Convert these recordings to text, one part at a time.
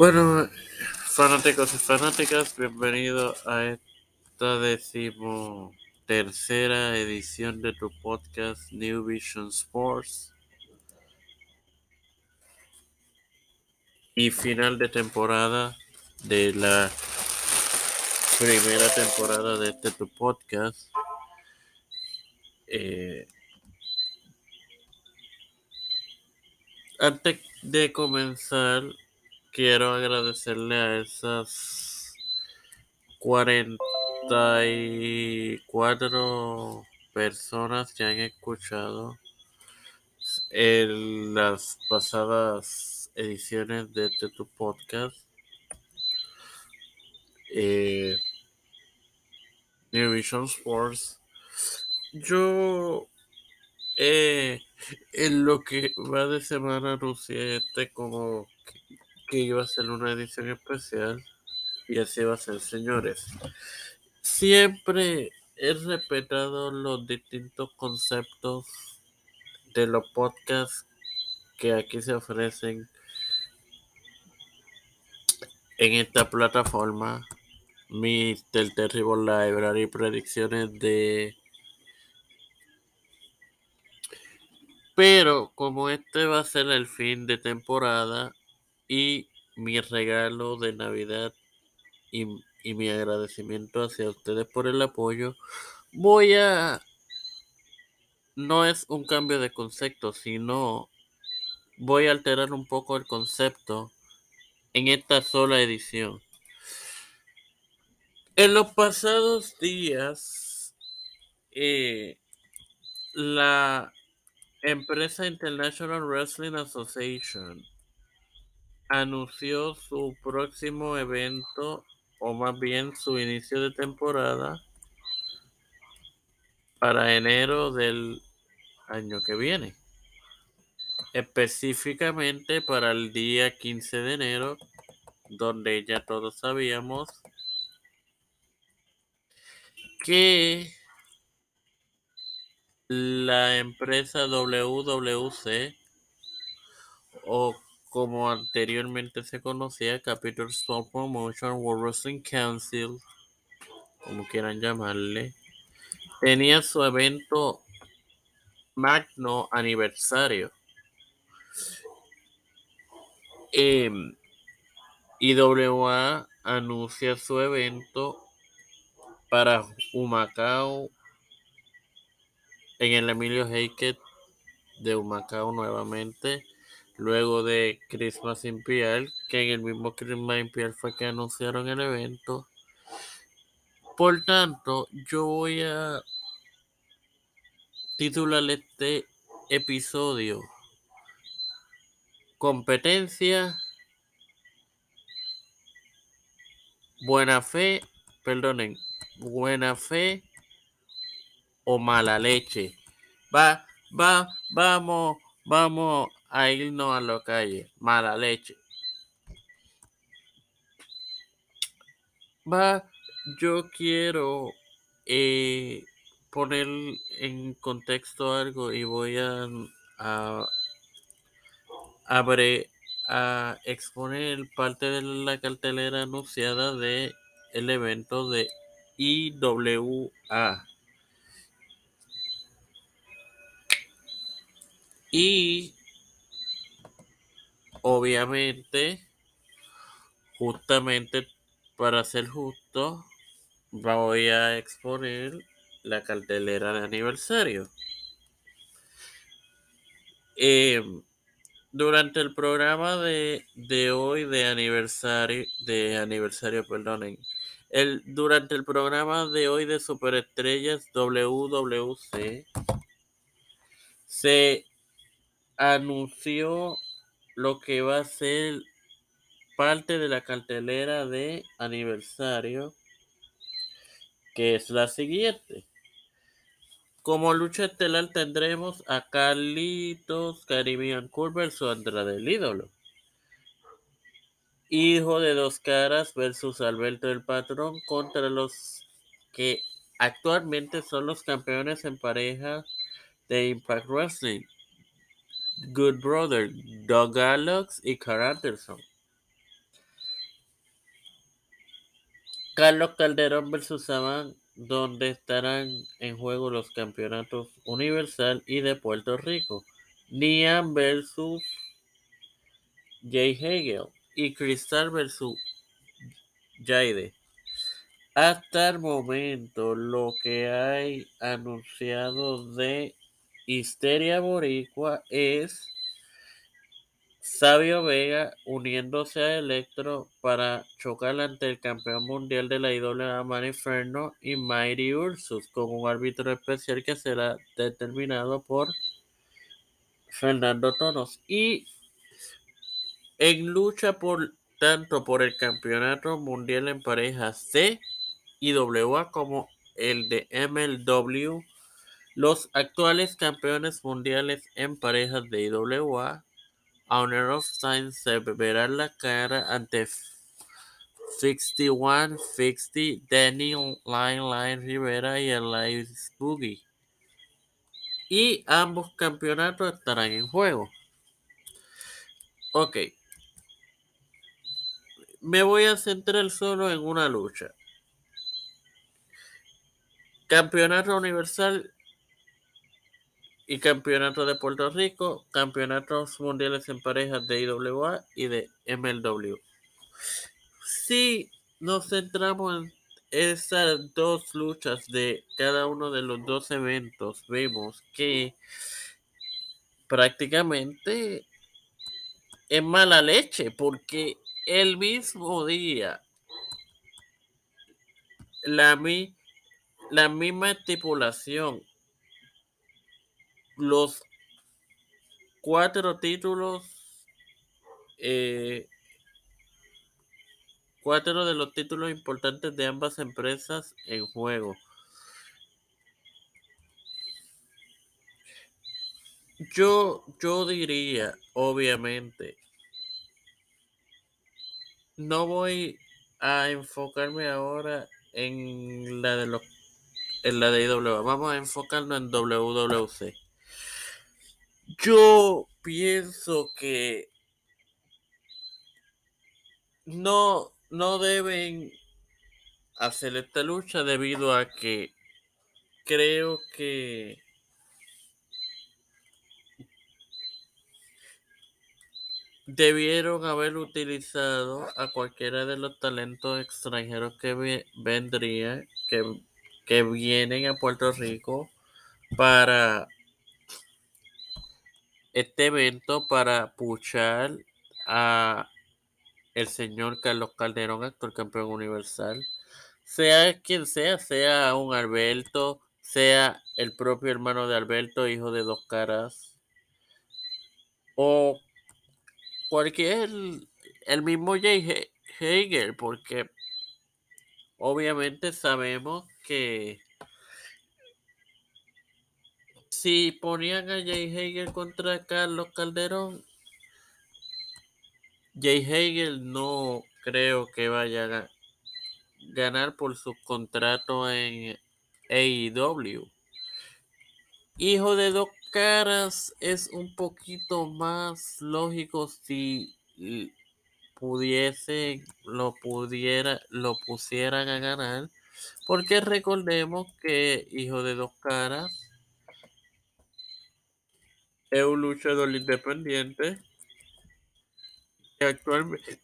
Bueno, fanáticos y fanáticas, bienvenidos a esta decimo tercera edición de tu podcast New Vision Sports. Y final de temporada de la primera temporada de este tu podcast. Eh, antes de comenzar, quiero agradecerle a esas 44 personas que han escuchado en las pasadas ediciones de este tu podcast. Eh, New Vision Sports. Yo eh, en lo que va de semana anuncié este como que iba a ser una edición especial y así va a ser, señores. Siempre he respetado los distintos conceptos de los podcasts que aquí se ofrecen en esta plataforma. Mr. Terrible Library, predicciones de Pero como este va a ser el fin de temporada, y mi regalo de Navidad y, mi agradecimiento hacia ustedes por el apoyo, voy a... No es un cambio de concepto, sino voy a alterar un poco el concepto en esta sola edición. En los pasados días, eh, la empresa International Wrestling Association anunció su próximo evento, o más bien su inicio de temporada, para enero del año que viene. Específicamente para el día 15 de enero, donde ya todos sabíamos que la empresa WWC o como anteriormente se conocía, Capital Sport Promotion World Wrestling Council, como quieran llamarle, tenía su evento magno aniversario. Em, IWA anuncia su evento para Humacao en el Emilio Heike de Humacao nuevamente luego de Christmas Imperial, que en el mismo Christmas Imperial fue que anunciaron el evento. Por tanto, yo voy a titular este episodio Competencia, buena fe, perdonen, buena fe o mala leche. Va, va, vamos, vamos a irnos a la calle. Mala leche. Va, yo quiero eh, poner en contexto algo y voy a, a, a exponer parte de la cartelera anunciada de el evento de IWA. Y obviamente, justamente para ser justo, voy a exponer la cartelera de aniversario. Em, durante el programa de, hoy de aniversario, de aniversario, perdonen, el, durante el programa de hoy de Superestrellas WWC, se anunció lo que va a ser parte de la cartelera de aniversario, que es la siguiente. Como lucha estelar tendremos a Carlitos Caribbean Cool versus Andrade el ídolo. Hijo de dos caras versus Alberto el patrón contra los que actualmente son los campeones en pareja de Impact Wrestling. Good Brother, Doug Alex y Carl Anderson. Carlos Calderón versus Saban, donde estarán en juego los campeonatos Universal y de Puerto Rico. Nian versus Jay Hegel y Cristal versus Jaide. Hasta el momento, lo que hay anunciado de Histeria Boricua es Sabio Vega uniéndose a Electro para chocar ante el campeón mundial de la IWA Maniferno y Mighty Ursus con un árbitro especial que será determinado por Fernando Tonos. Y en lucha por tanto por el campeonato mundial en parejas de IWA como el de MLW, los actuales campeones mundiales en parejas de IWA Honor of Time se verán la cara ante 61-50 Daniel Line Line Rivera y Elias Boogie. Y ambos campeonatos estarán en juego. Ok. Me voy a centrar solo en una lucha. Campeonato Universal y Campeonato de Puerto Rico, Campeonatos Mundiales en Parejas de IWA y de MLW. Si nos centramos en esas dos luchas de cada uno de los dos eventos, vemos que prácticamente es mala leche porque el mismo día la, la misma estipulación los cuatro títulos, eh, cuatro de los títulos importantes de ambas empresas en juego. Yo, yo diría, obviamente, no voy a enfocarme ahora en la de los en la de. Vamos a enfocarnos en WWC. Yo pienso que no, no deben hacer esta lucha debido a que creo que debieron haber utilizado a cualquiera de los talentos extranjeros que vendrían, que, que vienen a Puerto Rico para este evento para puchar a el señor Carlos Calderón, actual campeón universal, sea quien sea, sea un Alberto, sea el propio hermano de Alberto, hijo de dos caras, o cualquier, el mismo Jay Hager, porque obviamente sabemos que si ponían a Jay Hegel contra Carlos Calderón, Jay Hegel no creo que vaya a ganar por su contrato en AEW. Hijo de dos caras es un poquito más lógico si pudiese lo pudiera lo pusieran a ganar porque recordemos que hijo de dos caras es un luchador independiente que actualmente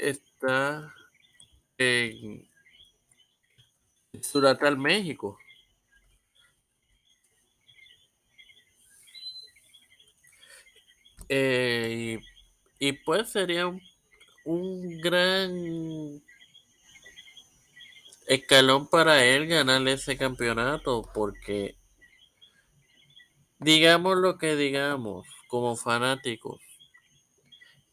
está en Suratal, México. Eh, y, pues sería un gran escalón para él ganar ese campeonato porque Digamos lo que digamos, como fanáticos,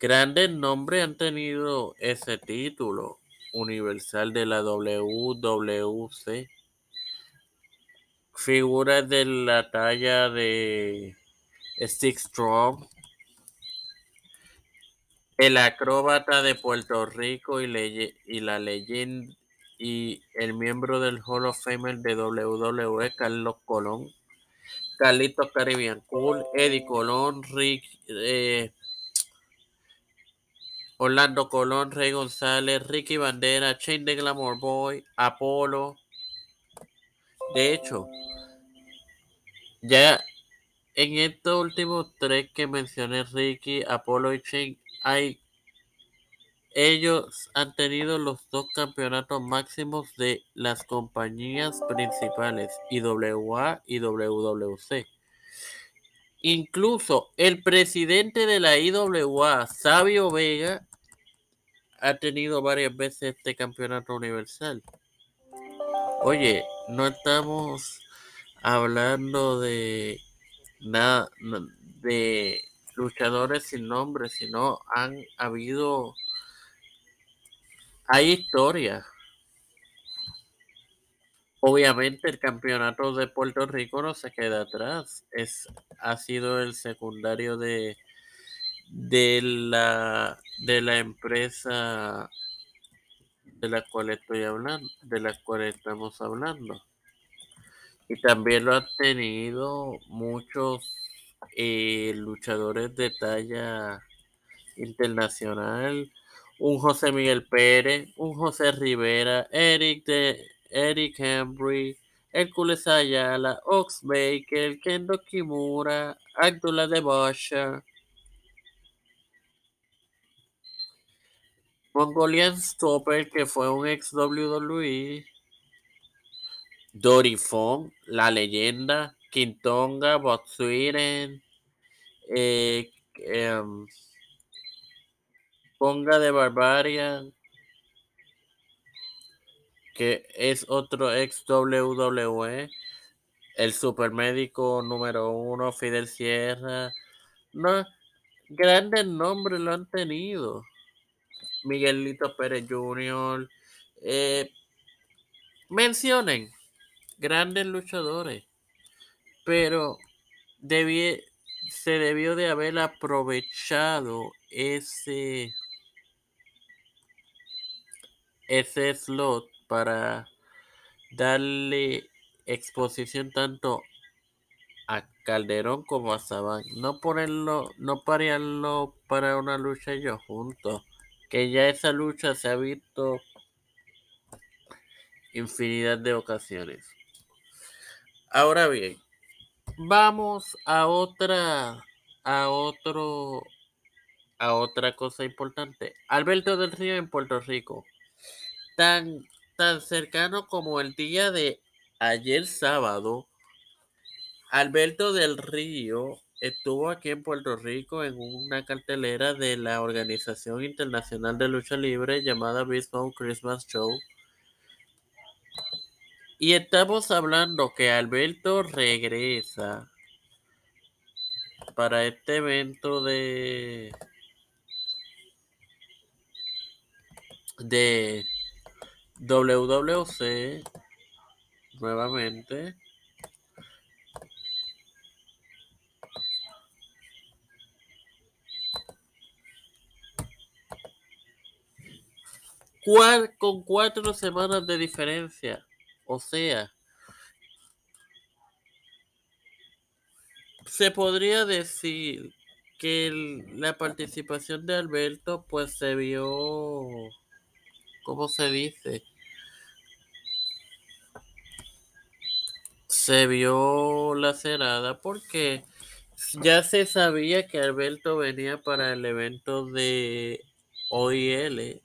grandes nombres han tenido ese título universal de la WWC. Figuras de la talla de Stick Strong, el acróbata de Puerto Rico y, y la leyenda y el miembro del Hall of Fame de WWE, Carlos Colón Carlitos Caribbean Cool, Eddie Colón, Rick, eh, Orlando Colón, Rey González, Ricky Bandera, Chain de Glamour Boy, Apolo. De hecho, ya en estos últimos tres que mencioné, Ricky, Apolo y Chain, hay ellos han tenido los dos campeonatos máximos de las compañías principales, IWA y WWC. Incluso el presidente de la IWA, Sabio Vega, ha tenido varias veces este campeonato universal. Oye, no estamos hablando de nada de luchadores sin nombre, sino han habido hay historia. Obviamente el campeonato de Puerto Rico no se queda atrás. Es, ha sido el secundario de, de, la, de la empresa de la cual estoy hablando, de la cual estamos hablando. Y también lo han tenido muchos eh, luchadores de talla internacional un José Miguel Pérez, un José Rivera, Eric de Eric Henry, Hércules Ayala, Ox Baker, Kendo Kimura, Abdullah de Basha, Mongolian Stopper, que fue un ex WWE, Dory Fong, La Leyenda, Quintonga, Botsuiren, eh, eh, Ponga de Barbarian, que es otro ex WWE, el supermédico número uno, Fidel Sierra. No, grandes nombres lo han tenido. Miguelito Pérez Jr. Eh, mencionen grandes luchadores, pero se debió de haber aprovechado ese ese slot para darle exposición tanto a Calderón como a Saban. No ponerlo, no parearlo para una lucha ellos juntos. Que ya esa lucha se ha visto infinidad de ocasiones. Ahora bien, vamos a otra, a otro, a otra cosa importante. Alberto del Río en Puerto Rico tan, tan cercano como el día de ayer sábado, Alberto del Río estuvo aquí en Puerto Rico en una cartelera de la Organización Internacional de Lucha Libre llamada Beast Christmas Show. Y estamos hablando que Alberto regresa para este evento de de WWC nuevamente. con cuatro semanas de diferencia. O sea, se podría decir que la participación de Alberto pues se vio, ¿cómo se dice? Se vio lacerada porque ya se sabía que Alberto venía para el evento de OIL.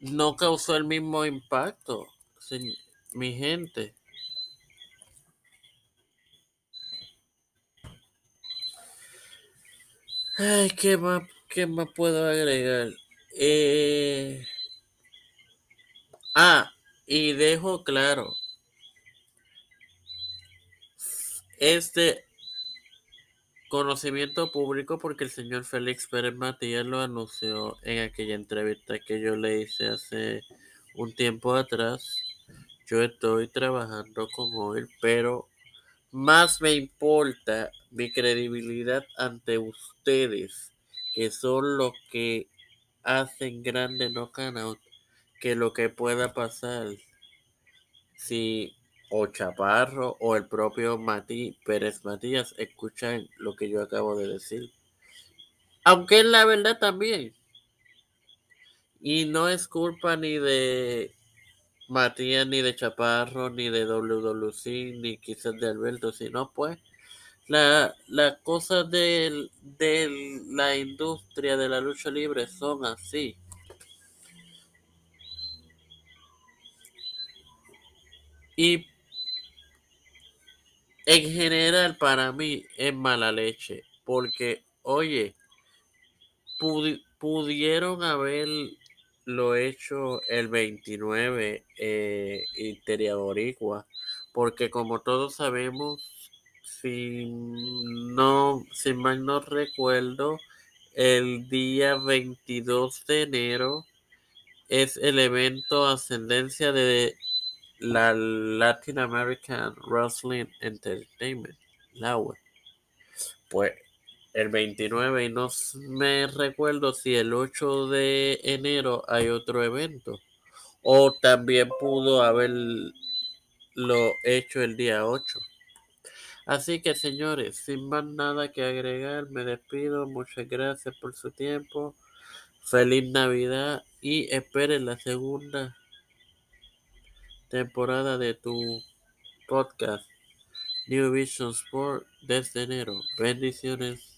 No causó el mismo impacto, mi gente. Ay, ¿qué más, qué más puedo agregar? Eh... Ah, y dejo claro, este conocimiento público porque el señor Félix Pérez Matías lo anunció en aquella entrevista que yo le hice hace un tiempo atrás. Yo estoy trabajando con él, pero más me importa mi credibilidad ante ustedes, que son los que hacen grande no canal, que lo que pueda pasar si o Chaparro o el propio Mati Pérez Matías escuchan lo que yo acabo de decir. Aunque es la verdad también. Y no es culpa ni de Matías, ni de Chaparro, ni de WWC, ni quizás de Alberto, sino pues la, las cosas de, de la industria de la lucha libre son así. Y en general para mí es mala leche, porque oye, pudieron haberlo hecho el 29 eh, Interia porque como todos sabemos, si no, si mal no recuerdo, el día 22 de enero es el evento ascendencia de la Latin American Wrestling Entertainment, la web. Pues el 29 y no me recuerdo si el 8 de enero hay otro evento o también pudo haberlo hecho el día 8. Así que señores, sin más nada que agregar, me despido. Muchas gracias por su tiempo. Feliz Navidad y esperen la segunda temporada de tu podcast New Vision Sport desde enero. Bendiciones.